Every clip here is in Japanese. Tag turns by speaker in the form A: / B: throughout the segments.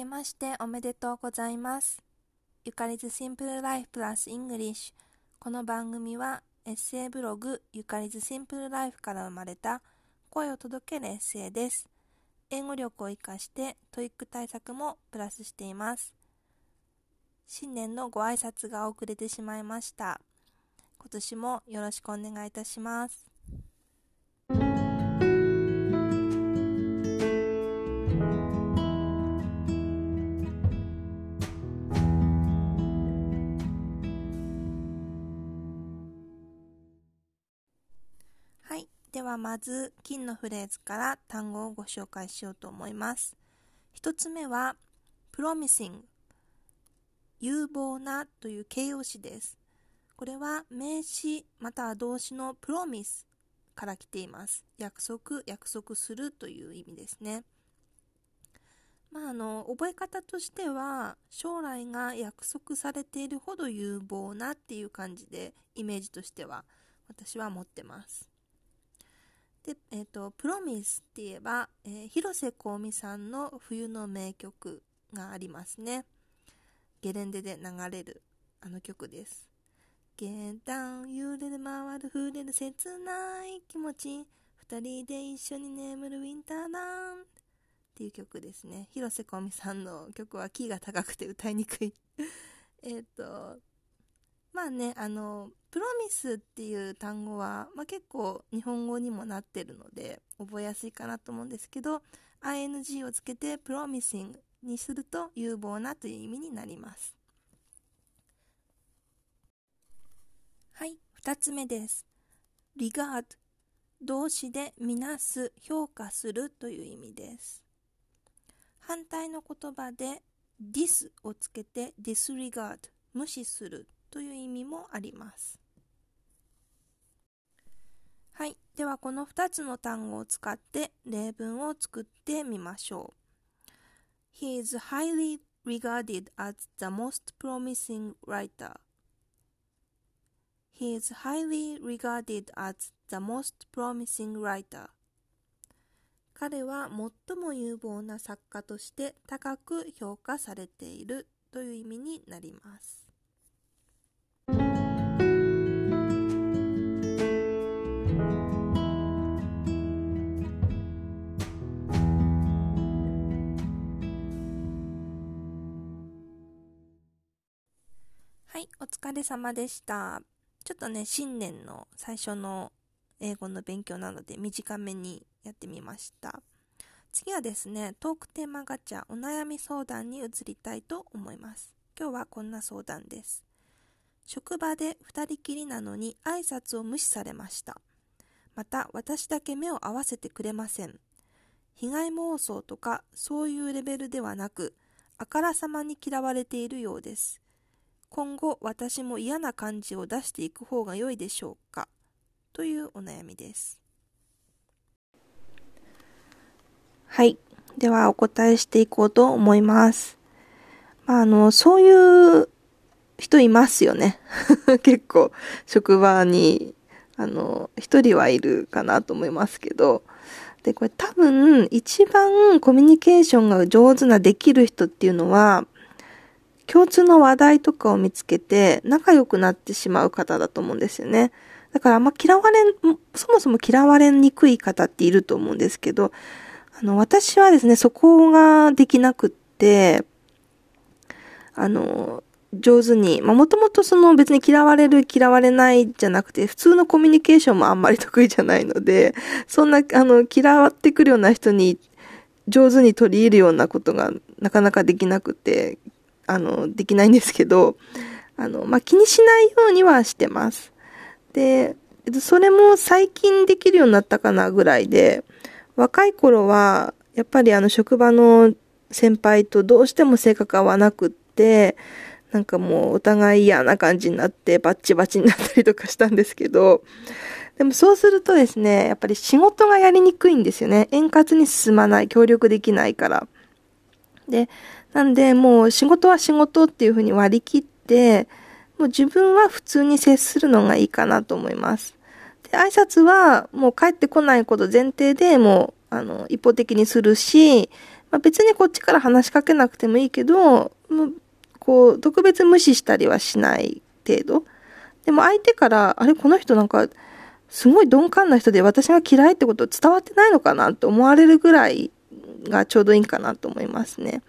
A: けましておめでとうございます。ゆかり's Simple Life Plus English。この番組はエッセイブログゆかり's Simple Life から生まれた声を届けるエッセイです。英語力を活かして TOEIC 対策もプラスしています。新年のご挨拶が遅れてしまいました。今年もよろしくお願いいたします。ではまず金のフレーズから単語をご紹介しようと思います。一つ目は promising 有望なという形容詞です。これは名詞または動詞の promise から来ています。約束、約束するという意味ですね。まあ、あの覚え方としては将来が約束されているほど有望なっていう感じでイメージとしては私は持ってます。で、えっ、ー、と、プロミスって言えば、えー、広瀬香美さんの冬の名曲がありますね。ゲレンデで流れるあの曲です。ゲタン揺れる回る触れる切ない気持ち二人で一緒に眠るウィンターランっていう曲ですね。広瀬香美さんの曲はキーが高くて歌いにくい えっと、まあね、あの、プロミスっていう単語は、まあ、結構日本語にもなってるので覚えやすいかなと思うんですけど ing をつけてプロミシングにすると有望なという意味になります。はい2つ目です。regard 動詞でみなす評価するという意味です。反対の言葉で dis をつけて disregard 無視するという意味もありますはい。では、この2つの単語を使って例文を作ってみましょう。He is highly regarded as the most promising writer. He is highly regarded as the most promising writer. 彼は最も有望な作家として高く評価されているという意味になります。疲れ様でした。ちょっとね、新年の最初の英語の勉強なので短めにやってみました。次はですね、トークテーマガチャお悩み相談に移りたいと思います。今日はこんな相談です。職場で2人きりなのに挨拶を無視されました。また私だけ目を合わせてくれません。被害妄想とかそういうレベルではなく、あからさまに嫌われているようです。今後私も嫌な感じを出していく方が良いでしょうか？というお悩みです。はい。ではお答えしていこうと思います。まあ、あの、そういう人いますよね。結構、職場に、あの、一人はいるかなと思いますけど、で、これ多分、一番コミュニケーションが上手なできる人っていうのは、共通の話題とかを見つけて仲良くなってしまう方だと思うんですよね。だからあんま嫌われ、そもそも嫌われにくい方っていると思うんですけど、あの、私はですね、そこができなくって、あの、上手に、まあ、もともとその別に嫌われる嫌われないじゃなくて、普通のコミュニケーションもあんまり得意じゃないので、そんな、あの、嫌わってくるような人に上手に取り入るようなことがなかなかできなくて、あの、できないんですけど、あの、まあ、気にしないようにはしてます。で、それも最近できるようになったかなぐらいで、若い頃は、やっぱりあの職場の先輩とどうしても性格合わなくって、なんかもうお互い嫌な感じになってバッチバチになったりとかしたんですけど、でもそうするとですね、やっぱり仕事がやりにくいんですよね。円滑に進まない、協力できないから。で、なんで、もう仕事は仕事っていうふうに割り切って、もう自分は普通に接するのがいいかなと思います。で、挨拶はもう帰ってこないこと前提でもう、あの、一方的にするし、まあ、別にこっちから話しかけなくてもいいけど、もうこう、特別無視したりはしない程度。でも相手から、あれ、この人なんか、すごい鈍感な人で私が嫌いってこと伝わってないのかなと思われるぐらいがちょうどいいかなと思いますね。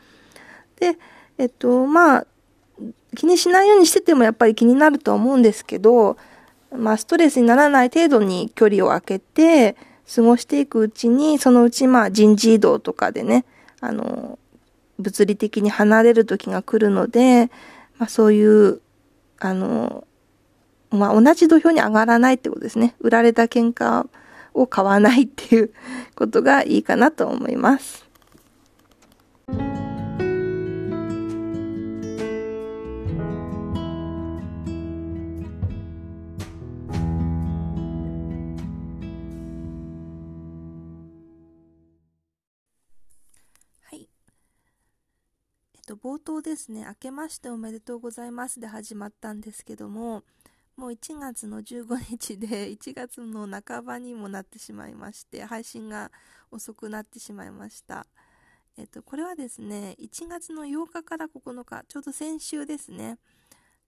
A: で、えっと、まあ、気にしないようにしててもやっぱり気になるとは思うんですけど、まあ、ストレスにならない程度に距離を空けて、過ごしていくうちに、そのうちまあ人事異動とかでね、あの、物理的に離れる時が来るので、まあそういう、あの、まあ同じ土俵に上がらないってことですね。売られた喧嘩を買わないっていうことがいいかなと思います。と、冒頭ですね、明けましておめでとうございますで始まったんですけども、もう1月の15日で 1月の半ばにもなってしまいまして、配信が遅くなってしまいました。えっと、これはですね、1月の8日から9日、ちょうど先週ですね、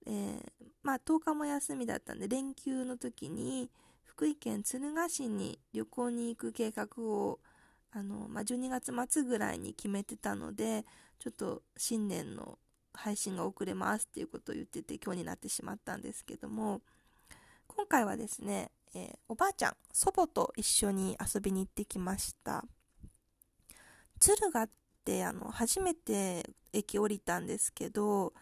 A: えー、まあ10日も休みだったんで、連休の時に、福井県敦賀市に旅行に行く計画をあの、まあ、12月末ぐらいに決めてたので、ちょっと新年の配信が遅れますっていうことを言ってて今日になってしまったんですけども、今回はですね、えー、おばあちゃん、祖母と一緒に遊びに行ってきました。敦賀ってあの、初めて駅降りたんですけど、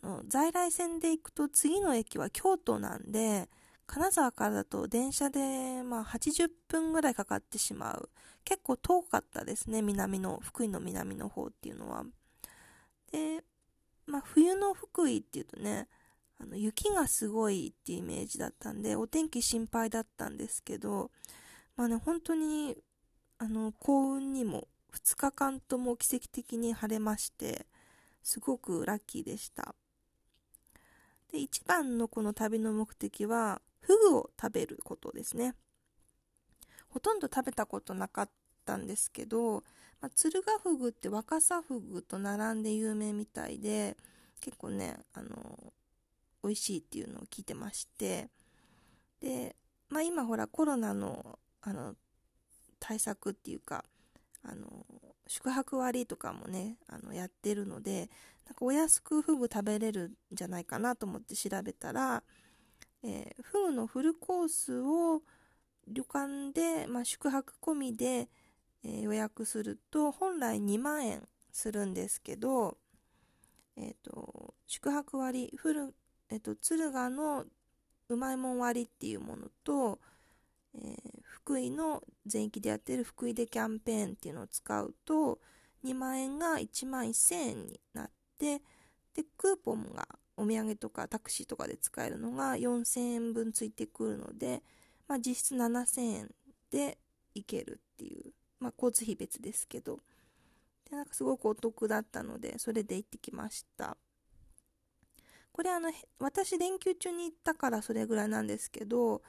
A: あの、在来線で行くと次の駅は京都なんで、金沢からだと電車で、まあ、80分ぐらいかかってしまう。結構遠かったですね、南の、福井の南の方っていうのは。で、まあ、冬の福井っていうとね、あの雪がすごいっていうイメージだったんで、お天気心配だったんですけど、まあね、本当に、あの、幸運にも2日間とも奇跡的に晴れまして、すごくラッキーでした。で、一番のこの旅の目的は、フグを食べることですね。ほとんど食べたことなかったんですけど、まあ、鶴ヶフグって若狭フグと並んで有名みたいで、結構ね、あの、美味しいっていうのを聞いてまして、で、まあ今ほらコロナの、あの、対策っていうか、あの、宿泊割とかもね、あの、やってるので、なんかお安くフグ食べれるんじゃないかなと思って調べたら、えー、フグのフルコースを旅館で、まあ、宿泊込みで、えー、予約すると本来2万円するんですけど、え、ー、と、宿泊割、フル、えっ、と、敦賀のうまいもん割っていうものと、え福井の全域でやってる福井でキャンペーンっていうのを使うと、2万円が1万1000円になって、で、クーポンがお土産とかタクシーとかで使えるのが4000円分ついてくるので、まあ、実質7000円で行けるっていう、まあ、交通費別ですけど。でなんかすごくお得だったのでそれで行ってきました。これあの私連休中に行ったからそれぐらいなんですけど、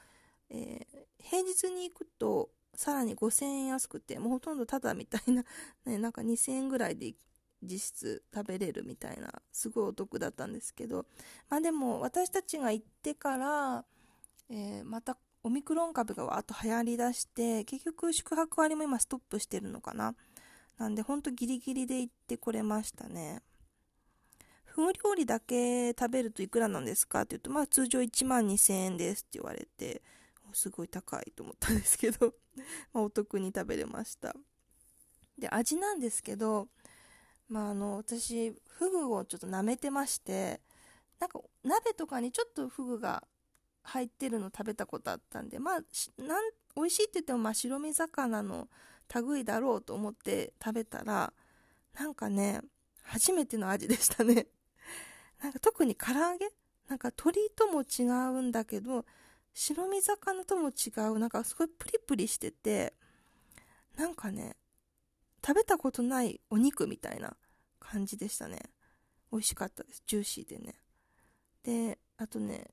A: えー、平日に行くとさらに5000円安くてもうほとんどただみたいな、ね、なんか2000円ぐらいで実質食べれるみたいなすごいお得だったんですけどまあでも私たちが行ってから、えー、またオミクロン株がわーっと流行りだして結局宿泊割も今ストップしてるのかな。なんでほんとギリギリで行ってこれましたね。フグ料理だけ食べるといくらなんですか？って言うとまあ通常1万2000円ですって言われてすごい高いと思ったんですけど まお得に食べれました。で味なんですけどまあ、あの私フグをちょっと舐めてましてなんか鍋とかにちょっとフグが入ってるの食べたことあったんでまあなん美味しいって言ってもまあ白身魚の類だろうと思って食べたらなんかね初めての味でしたね。なんか特に唐揚げ？なんか鶏とも違うんだけど白身魚とも違うなんかすごいプリプリしててなんかね食べたことないお肉みたいな感じでしたね。美味しかったです。ジューシーでね。で、あとね、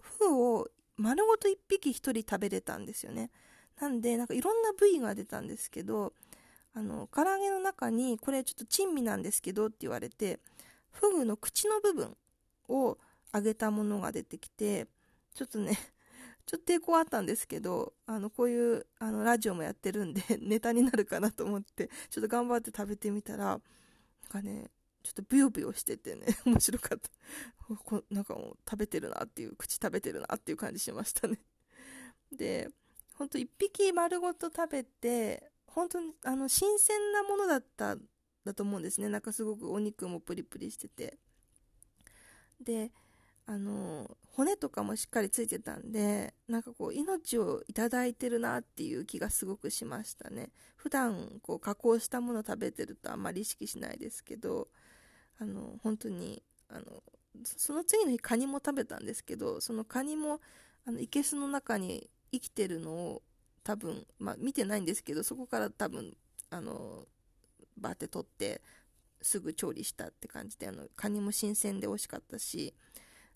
A: フグを丸ごと1匹1人食べれたんですよね。なんで、なんかいろんな部位が出たんですけど、あの、唐揚げの中に、これちょっと珍味なんですけどって言われて、フグの口の部分を揚げたものが出てきて、ちょっとね、ちょっと抵抗あったんですけど、あの、こういう、あの、ラジオもやってるんで、ネタになるかなと思って、ちょっと頑張って食べてみたら、なんかね、ちょっとブヨブヨしててね、面白かった。こなんかもう食べてるなっていう、口食べてるなっていう感じしましたね。で、ほんと一匹丸ごと食べて、本当に、あの、新鮮なものだった、だと思うんですね。なんかすごくお肉もプリプリしてて。で、あの、骨とかもしっかりついてたんで、なんかこう、命をいただいてるなっていう気がすごくしましたね。普段、こう、加工したもの食べてるとあんまり意識しないですけど、あの、本当に、あの、その次の日カニも食べたんですけど、そのカニも、あの、いけすの中に生きてるのを多分、まあ見てないんですけど、そこから多分、あの、バーって取って、すぐ調理したって感じで、あの、カニも新鮮で美味しかったし、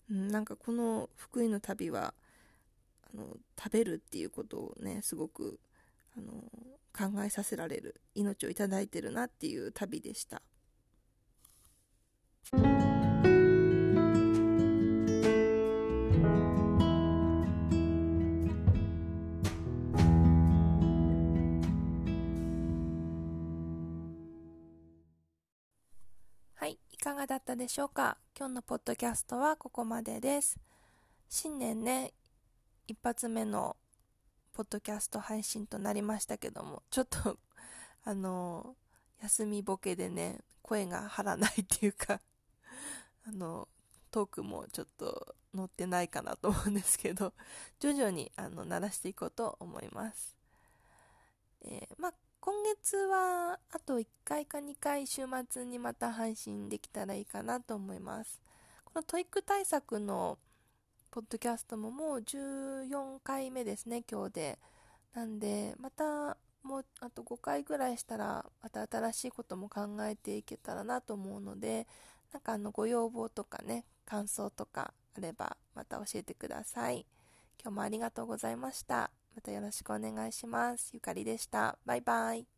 A: うん、なんかこの福井の旅は、あの、食べるっていうことをね、すごく、あの、考えさせられる、命をいいてるなっていう旅でした。いかがだったでしょうか？今日のポッドキャストはここまでです。新年ね、一発目のポッドキャスト配信となりましたけども、ちょっと、あの、休みボケでね、声が張らないっていうか、あの、トークもちょっと乗ってないかなと思うんですけど、徐々に、あの、鳴らしていこうと思います。えー、まあ、今月はあと1回か2回週末にまた配信できたらいいかなと思います。この TOEIC 対策のポッドキャストももう14回目ですね、今日で。なんで、またもうあと5回ぐらいしたら、また新しいことも考えていけたらなと思うので、なんかあのご要望とかね、感想とかあればまた教えてください。今日もありがとうございました。またよろしくお願いします。ゆかりでした。バイバイ。